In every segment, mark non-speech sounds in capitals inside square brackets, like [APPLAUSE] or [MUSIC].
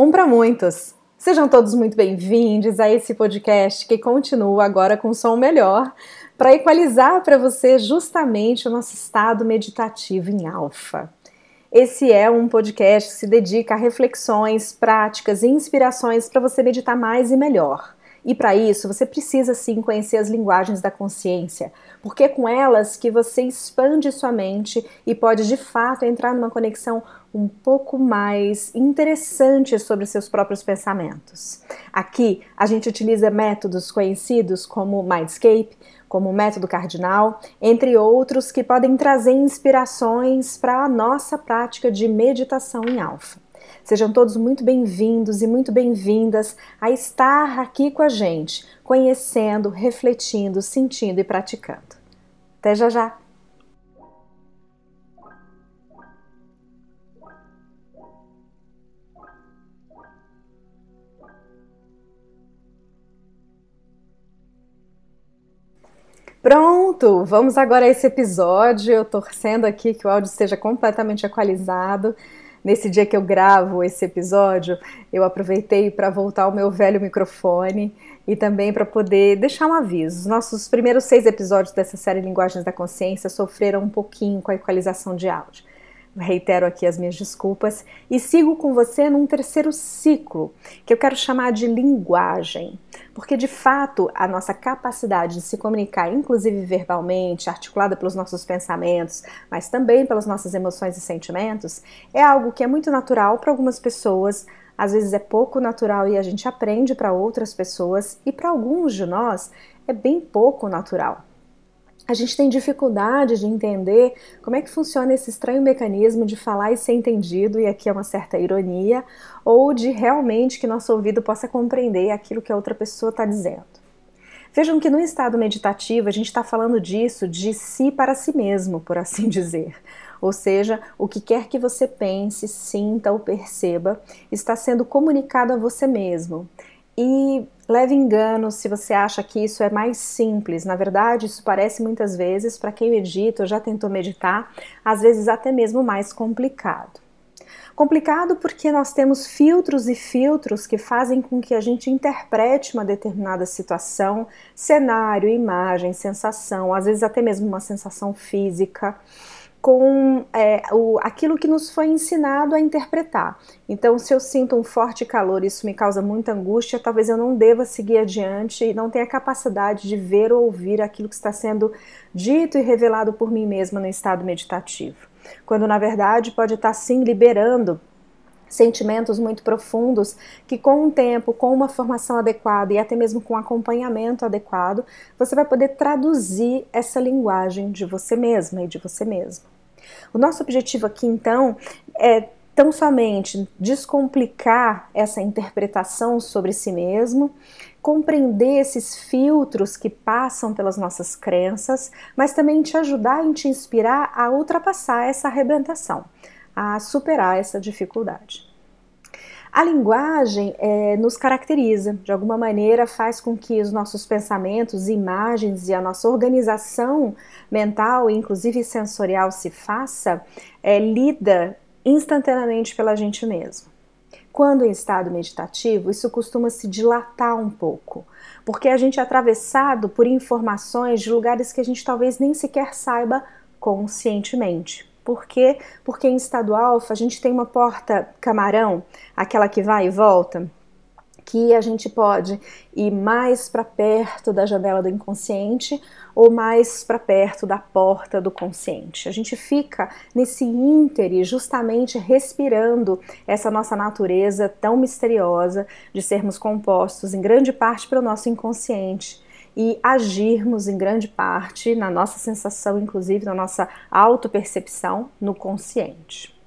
Um para muitos. Sejam todos muito bem-vindos a esse podcast que continua agora com som melhor para equalizar para você justamente o nosso estado meditativo em alfa. Esse é um podcast que se dedica a reflexões, práticas e inspirações para você meditar mais e melhor. E para isso, você precisa sim conhecer as linguagens da consciência, porque é com elas que você expande sua mente e pode de fato entrar numa conexão um pouco mais interessante sobre seus próprios pensamentos. Aqui a gente utiliza métodos conhecidos como Mindscape, como o método cardinal, entre outros que podem trazer inspirações para a nossa prática de meditação em alfa. Sejam todos muito bem-vindos e muito bem-vindas a estar aqui com a gente, conhecendo, refletindo, sentindo e praticando. Até já já! Pronto, vamos agora a esse episódio. Eu torcendo aqui que o áudio esteja completamente equalizado. Nesse dia que eu gravo esse episódio, eu aproveitei para voltar o meu velho microfone e também para poder deixar um aviso. Os nossos primeiros seis episódios dessa série Linguagens da Consciência sofreram um pouquinho com a equalização de áudio. Reitero aqui as minhas desculpas e sigo com você num terceiro ciclo que eu quero chamar de linguagem, porque de fato a nossa capacidade de se comunicar, inclusive verbalmente, articulada pelos nossos pensamentos, mas também pelas nossas emoções e sentimentos, é algo que é muito natural para algumas pessoas, às vezes é pouco natural e a gente aprende para outras pessoas, e para alguns de nós é bem pouco natural a gente tem dificuldade de entender como é que funciona esse estranho mecanismo de falar e ser entendido, e aqui é uma certa ironia, ou de realmente que nosso ouvido possa compreender aquilo que a outra pessoa está dizendo. Vejam que no estado meditativo a gente está falando disso de si para si mesmo, por assim [LAUGHS] dizer. Ou seja, o que quer que você pense, sinta ou perceba está sendo comunicado a você mesmo. E leve engano se você acha que isso é mais simples. Na verdade, isso parece muitas vezes, para quem medita ou já tentou meditar, às vezes até mesmo mais complicado. Complicado porque nós temos filtros e filtros que fazem com que a gente interprete uma determinada situação, cenário, imagem, sensação, às vezes até mesmo uma sensação física com é, o, aquilo que nos foi ensinado a interpretar. Então, se eu sinto um forte calor e isso me causa muita angústia, talvez eu não deva seguir adiante e não tenha capacidade de ver ou ouvir aquilo que está sendo dito e revelado por mim mesma no estado meditativo. Quando na verdade pode estar sim liberando sentimentos muito profundos que com o tempo, com uma formação adequada e até mesmo com acompanhamento adequado, você vai poder traduzir essa linguagem de você mesma e de você mesmo. O nosso objetivo aqui então é tão somente descomplicar essa interpretação sobre si mesmo, compreender esses filtros que passam pelas nossas crenças, mas também te ajudar e te inspirar a ultrapassar essa arrebentação a superar essa dificuldade. A linguagem é, nos caracteriza, de alguma maneira faz com que os nossos pensamentos, imagens e a nossa organização mental, inclusive sensorial, se faça, é, lida instantaneamente pela gente mesmo. Quando em estado meditativo, isso costuma se dilatar um pouco, porque a gente é atravessado por informações de lugares que a gente talvez nem sequer saiba conscientemente. Por quê? Porque em estado alfa a gente tem uma porta camarão, aquela que vai e volta, que a gente pode ir mais para perto da janela do inconsciente ou mais para perto da porta do consciente. A gente fica nesse íntere justamente respirando essa nossa natureza tão misteriosa de sermos compostos em grande parte pelo nosso inconsciente e agirmos em grande parte na nossa sensação, inclusive na nossa autopercepção no consciente.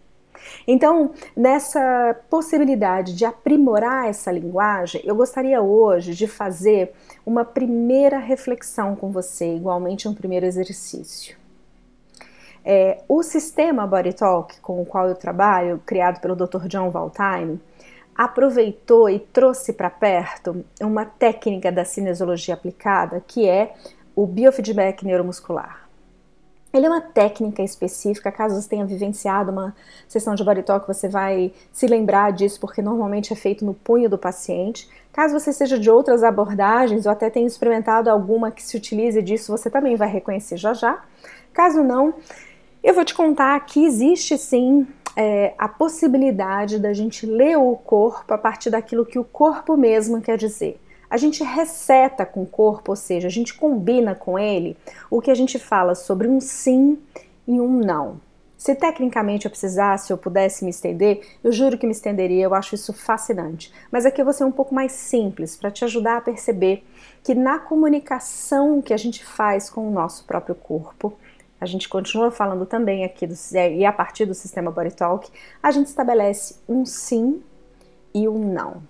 Então, nessa possibilidade de aprimorar essa linguagem, eu gostaria hoje de fazer uma primeira reflexão com você, igualmente um primeiro exercício. É, o sistema Body Talk com o qual eu trabalho, criado pelo Dr. John Valtime, aproveitou e trouxe para perto uma técnica da cinesiologia aplicada que é o biofeedback neuromuscular. Ele é uma técnica específica, caso você tenha vivenciado uma sessão de talk, você vai se lembrar disso, porque normalmente é feito no punho do paciente. Caso você seja de outras abordagens ou até tenha experimentado alguma que se utilize disso, você também vai reconhecer já já. Caso não, eu vou te contar que existe sim é, a possibilidade da gente ler o corpo a partir daquilo que o corpo mesmo quer dizer. A gente receta com o corpo, ou seja, a gente combina com ele o que a gente fala sobre um sim e um não. Se tecnicamente eu precisasse, eu pudesse me estender, eu juro que me estenderia, eu acho isso fascinante. Mas aqui eu vou ser um pouco mais simples para te ajudar a perceber que na comunicação que a gente faz com o nosso próprio corpo, a gente continua falando também aqui do, e a partir do sistema Body Talk, a gente estabelece um sim e um não.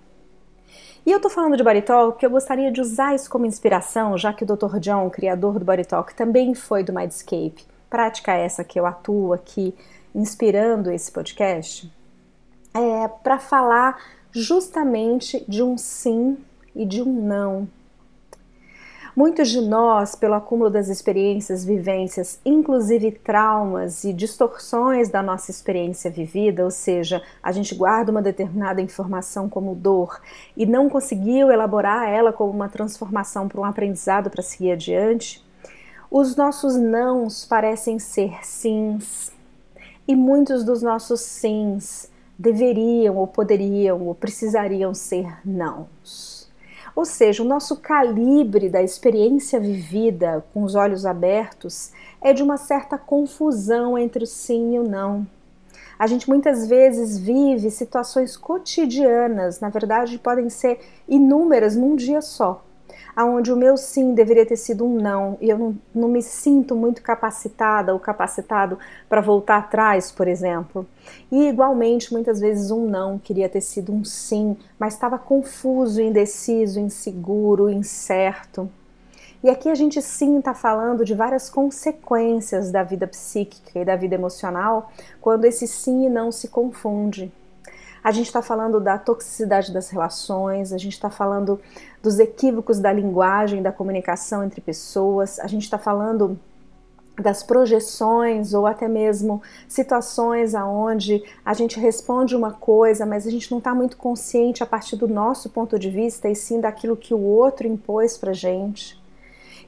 E eu tô falando de Body Talk porque eu gostaria de usar isso como inspiração, já que o Dr. John, criador do Body Talk, também foi do Mindscape, prática essa que eu atuo aqui inspirando esse podcast, é para falar justamente de um sim e de um não Muitos de nós, pelo acúmulo das experiências, vivências, inclusive traumas e distorções da nossa experiência vivida, ou seja, a gente guarda uma determinada informação como dor e não conseguiu elaborar ela como uma transformação para um aprendizado para seguir adiante, os nossos nãos parecem ser sims e muitos dos nossos sims deveriam ou poderiam ou precisariam ser nãos. Ou seja, o nosso calibre da experiência vivida com os olhos abertos é de uma certa confusão entre o sim e o não. A gente muitas vezes vive situações cotidianas, na verdade podem ser inúmeras num dia só aonde o meu sim deveria ter sido um não e eu não, não me sinto muito capacitada ou capacitado para voltar atrás, por exemplo. E igualmente, muitas vezes um não queria ter sido um sim, mas estava confuso, indeciso, inseguro, incerto. E aqui a gente sim está falando de várias consequências da vida psíquica e da vida emocional quando esse sim e não se confunde. A gente está falando da toxicidade das relações, a gente está falando dos equívocos da linguagem, da comunicação entre pessoas, a gente está falando das projeções ou até mesmo situações aonde a gente responde uma coisa, mas a gente não está muito consciente a partir do nosso ponto de vista e sim daquilo que o outro impôs para gente.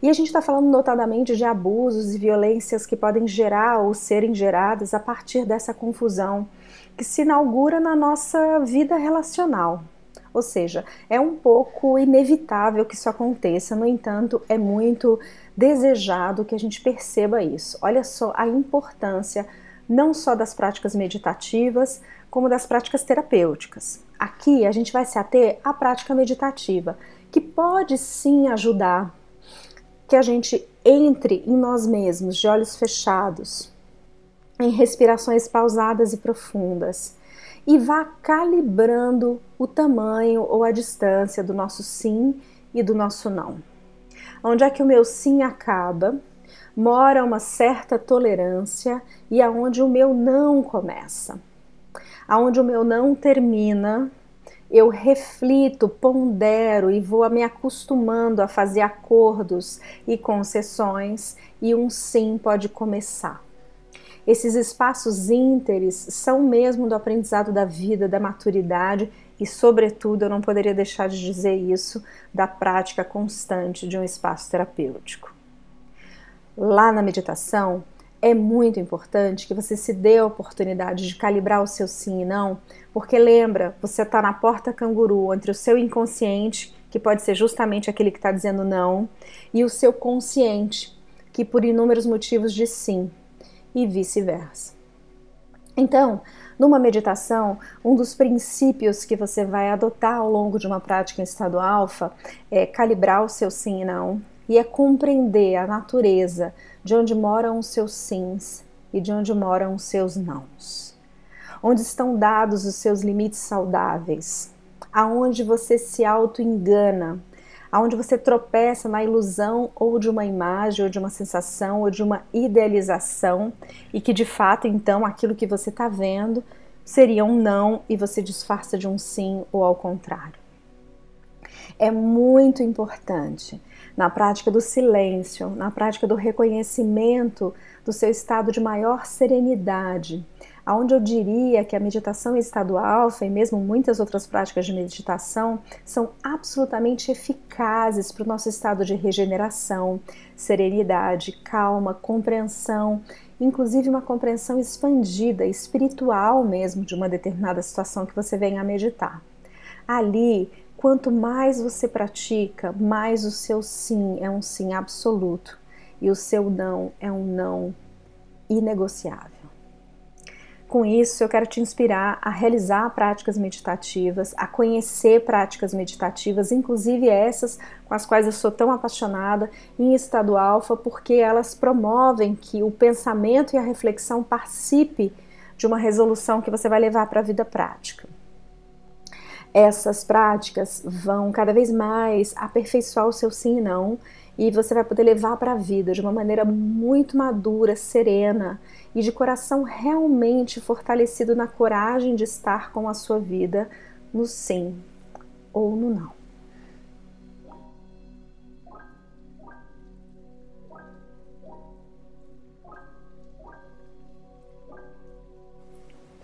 E a gente está falando notadamente de abusos e violências que podem gerar ou serem geradas a partir dessa confusão que se inaugura na nossa vida relacional. Ou seja, é um pouco inevitável que isso aconteça, no entanto, é muito desejado que a gente perceba isso. Olha só a importância não só das práticas meditativas, como das práticas terapêuticas. Aqui a gente vai se ater à prática meditativa, que pode sim ajudar que a gente entre em nós mesmos de olhos fechados, em respirações pausadas e profundas e vá calibrando o tamanho ou a distância do nosso sim e do nosso não. Onde é que o meu sim acaba, mora uma certa tolerância e aonde o meu não começa. Aonde o meu não termina, eu reflito, pondero e vou me acostumando a fazer acordos e concessões e um sim pode começar. Esses espaços ínteres são mesmo do aprendizado da vida, da maturidade e, sobretudo, eu não poderia deixar de dizer isso, da prática constante de um espaço terapêutico. Lá na meditação, é muito importante que você se dê a oportunidade de calibrar o seu sim e não, porque lembra, você está na porta canguru entre o seu inconsciente, que pode ser justamente aquele que está dizendo não, e o seu consciente, que por inúmeros motivos diz sim e vice-versa. Então, numa meditação, um dos princípios que você vai adotar ao longo de uma prática em estado alfa é calibrar o seu sim e não e é compreender a natureza de onde moram os seus sims e de onde moram os seus nãos. Onde estão dados os seus limites saudáveis, aonde você se auto-engana, aonde você tropeça na ilusão ou de uma imagem, ou de uma sensação, ou de uma idealização, e que de fato então aquilo que você está vendo seria um não e você disfarça de um sim ou ao contrário. É muito importante na prática do silêncio, na prática do reconhecimento do seu estado de maior serenidade, aonde eu diria que a meditação em estado alfa e mesmo muitas outras práticas de meditação são absolutamente eficazes para o nosso estado de regeneração, serenidade, calma, compreensão, inclusive uma compreensão expandida, espiritual mesmo de uma determinada situação que você venha a meditar. Ali, quanto mais você pratica, mais o seu sim é um sim absoluto e o seu não é um não inegociável. Com isso, eu quero te inspirar a realizar práticas meditativas, a conhecer práticas meditativas, inclusive essas com as quais eu sou tão apaixonada em estado alfa, porque elas promovem que o pensamento e a reflexão participe de uma resolução que você vai levar para a vida prática. Essas práticas vão cada vez mais aperfeiçoar o seu sim e não e você vai poder levar para a vida de uma maneira muito madura, serena e de coração realmente fortalecido na coragem de estar com a sua vida no sim ou no não.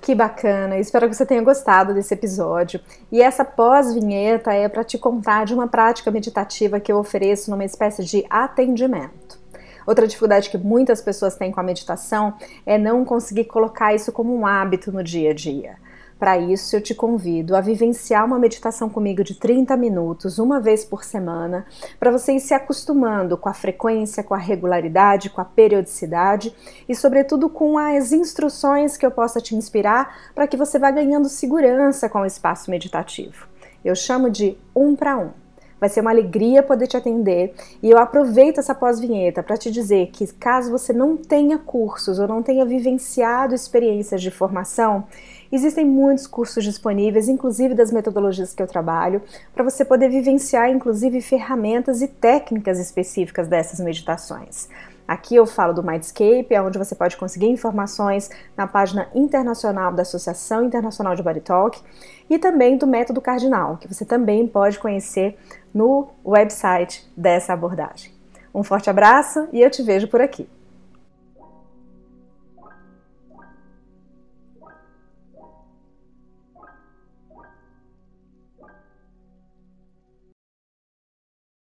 Que bacana! Espero que você tenha gostado desse episódio. E essa pós-vinheta é para te contar de uma prática meditativa que eu ofereço numa espécie de atendimento. Outra dificuldade que muitas pessoas têm com a meditação é não conseguir colocar isso como um hábito no dia a dia. Para isso, eu te convido a vivenciar uma meditação comigo de 30 minutos, uma vez por semana, para você ir se acostumando com a frequência, com a regularidade, com a periodicidade e, sobretudo, com as instruções que eu possa te inspirar para que você vá ganhando segurança com o espaço meditativo. Eu chamo de um para um. Vai ser uma alegria poder te atender e eu aproveito essa pós-vinheta para te dizer que caso você não tenha cursos ou não tenha vivenciado experiências de formação, Existem muitos cursos disponíveis, inclusive das metodologias que eu trabalho, para você poder vivenciar, inclusive, ferramentas e técnicas específicas dessas meditações. Aqui eu falo do Mindscape, onde você pode conseguir informações na página internacional da Associação Internacional de Body Talk e também do Método Cardinal, que você também pode conhecer no website dessa abordagem. Um forte abraço e eu te vejo por aqui.